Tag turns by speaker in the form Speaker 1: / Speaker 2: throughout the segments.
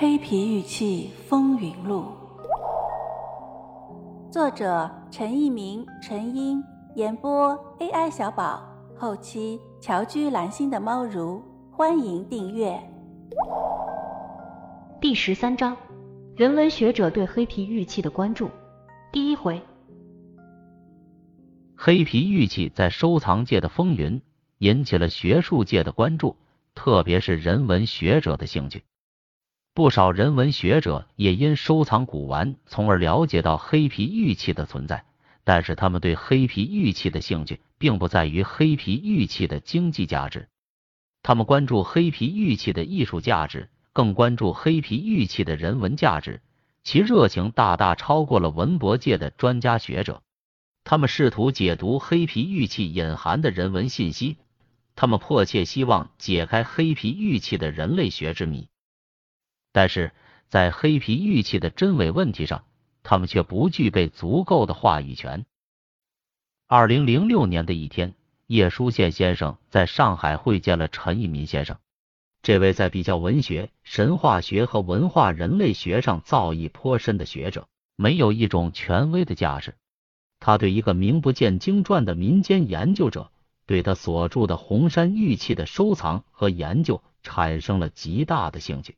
Speaker 1: 黑皮玉器风云录》，作者陈一鸣、陈英，演播 AI 小宝，后期乔居蓝心的猫如，欢迎订阅。
Speaker 2: 第十三章：人文学者对黑皮玉器的关注。第一回，
Speaker 3: 黑皮玉器在收藏界的风云，引起了学术界的关注，特别是人文学者的兴趣。不少人文学者也因收藏古玩，从而了解到黑皮玉器的存在。但是，他们对黑皮玉器的兴趣，并不在于黑皮玉器的经济价值，他们关注黑皮玉器的艺术价值，更关注黑皮玉器的人文价值。其热情大大超过了文博界的专家学者。他们试图解读黑皮玉器隐含的人文信息，他们迫切希望解开黑皮玉器的人类学之谜。但是在黑皮玉器的真伪问题上，他们却不具备足够的话语权。二零零六年的一天，叶舒宪先生在上海会见了陈一民先生。这位在比较文学、神话学和文化人类学上造诣颇深的学者，没有一种权威的架势。他对一个名不见经传的民间研究者，对他所著的红山玉器的收藏和研究产生了极大的兴趣。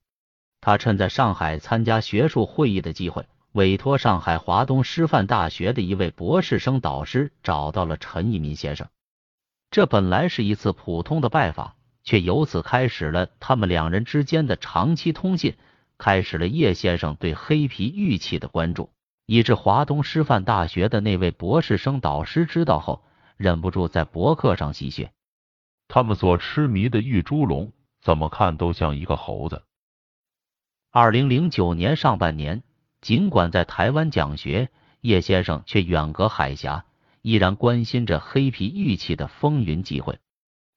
Speaker 3: 他趁在上海参加学术会议的机会，委托上海华东师范大学的一位博士生导师找到了陈一民先生。这本来是一次普通的拜访，却由此开始了他们两人之间的长期通信，开始了叶先生对黑皮玉器的关注，以致华东师范大学的那位博士生导师知道后，忍不住在博客上戏谑：“
Speaker 4: 他们所痴迷的玉猪龙，怎么看都像一个猴子。”
Speaker 3: 二零零九年上半年，尽管在台湾讲学，叶先生却远隔海峡，依然关心着黑皮玉器的风云际会。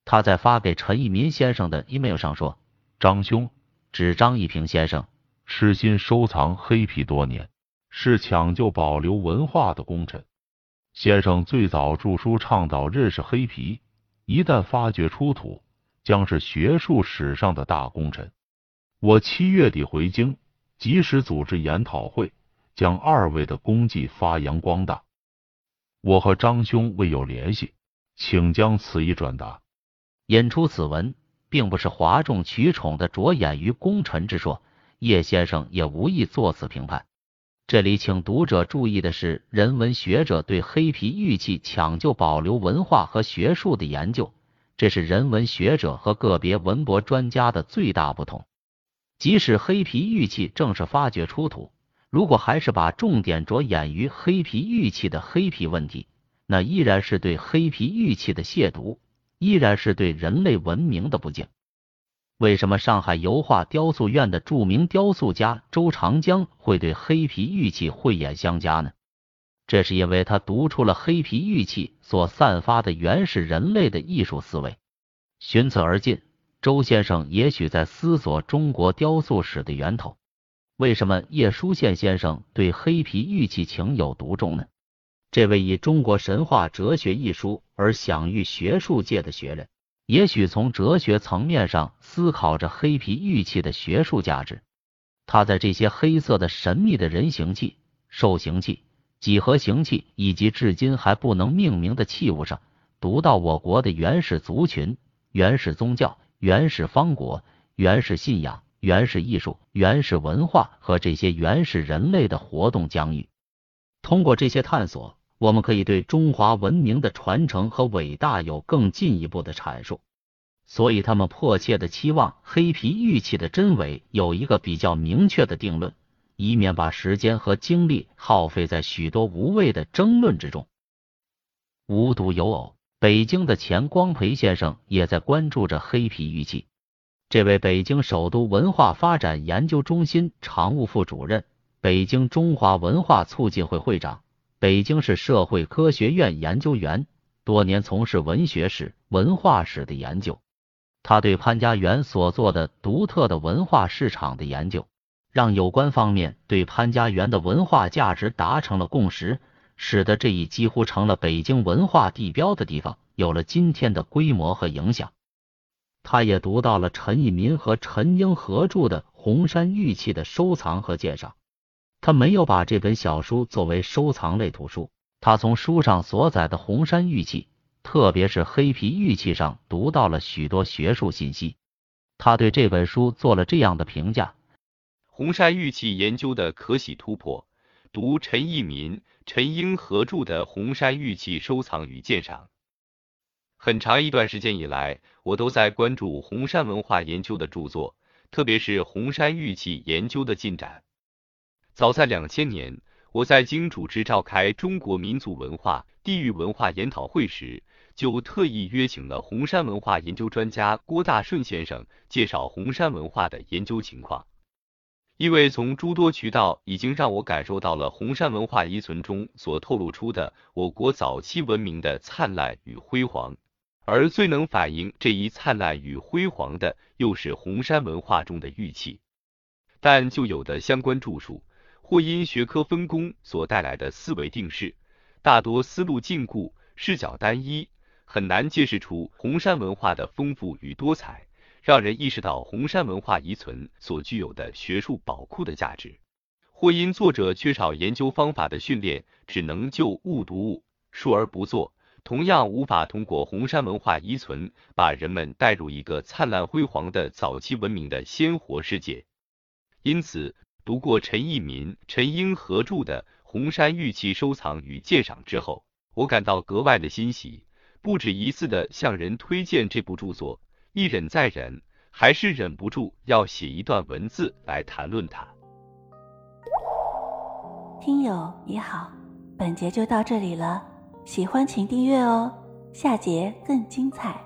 Speaker 3: 他在发给陈一民先生的 email 上说：“
Speaker 4: 张兄，
Speaker 3: 指张一平先生，
Speaker 4: 痴心收藏黑皮多年，是抢救保留文化的功臣。先生最早著书倡导认识黑皮，一旦发掘出土，将是学术史上的大功臣。”我七月底回京，及时组织研讨会，将二位的功绩发扬光大。我和张兄未有联系，请将此意转达。
Speaker 3: 引出此文，并不是哗众取宠的着眼于功臣之说，叶先生也无意作此评判。这里请读者注意的是，人文学者对黑皮玉器抢救保留文化和学术的研究，这是人文学者和个别文博专家的最大不同。即使黑皮玉器正式发掘出土，如果还是把重点着眼于黑皮玉器的黑皮问题，那依然是对黑皮玉器的亵渎，依然是对人类文明的不敬。为什么上海油画雕塑院的著名雕塑家周长江会对黑皮玉器慧眼相加呢？这是因为他读出了黑皮玉器所散发的原始人类的艺术思维，循此而进。周先生也许在思索中国雕塑史的源头。为什么叶舒宪先生对黑皮玉器情有独钟呢？这位以中国神话哲学一书而享誉学术界的学人，也许从哲学层面上思考着黑皮玉器的学术价值。他在这些黑色的神秘的人形器、兽形器、几何形器以及至今还不能命名的器物上，读到我国的原始族群、原始宗教。原始方国、原始信仰、原始艺术、原始文化和这些原始人类的活动疆域。通过这些探索，我们可以对中华文明的传承和伟大有更进一步的阐述。所以，他们迫切的期望黑皮玉器的真伪有一个比较明确的定论，以免把时间和精力耗费在许多无谓的争论之中。无独有偶。北京的钱光培先生也在关注着黑皮玉器。这位北京首都文化发展研究中心常务副主任、北京中华文化促进会会长、北京市社会科学院研究员，多年从事文学史、文化史的研究。他对潘家园所做的独特的文化市场的研究，让有关方面对潘家园的文化价值达成了共识。使得这一几乎成了北京文化地标的地方有了今天的规模和影响。他也读到了陈一民和陈英合著的《红山玉器的收藏和鉴赏。他没有把这本小书作为收藏类图书，他从书上所载的红山玉器，特别是黑皮玉器上读到了许多学术信息。他对这本书做了这样的评价：
Speaker 5: 红山玉器研究的可喜突破。读陈义民、陈英合著的《红山玉器收藏与鉴赏》。很长一段时间以来，我都在关注红山文化研究的著作，特别是红山玉器研究的进展。早在两千年，我在京主持召开中国民族文化、地域文化研讨会时，就特意约请了红山文化研究专家郭大顺先生，介绍红山文化的研究情况。因为从诸多渠道已经让我感受到了红山文化遗存中所透露出的我国早期文明的灿烂与辉煌，而最能反映这一灿烂与辉煌的，又是红山文化中的玉器。但就有的相关著述，或因学科分工所带来的思维定式，大多思路禁锢、视角单一，很难揭示出红山文化的丰富与多彩。让人意识到红山文化遗存所具有的学术宝库的价值，或因作者缺少研究方法的训练，只能就误读物，述而不作，同样无法通过红山文化遗存把人们带入一个灿烂辉煌的早期文明的鲜活世界。因此，读过陈义民、陈英合著的《红山玉器收藏与鉴赏》之后，我感到格外的欣喜，不止一次的向人推荐这部著作。一忍再忍，还是忍不住要写一段文字来谈论它。
Speaker 1: 听友你好，本节就到这里了，喜欢请订阅哦，下节更精彩。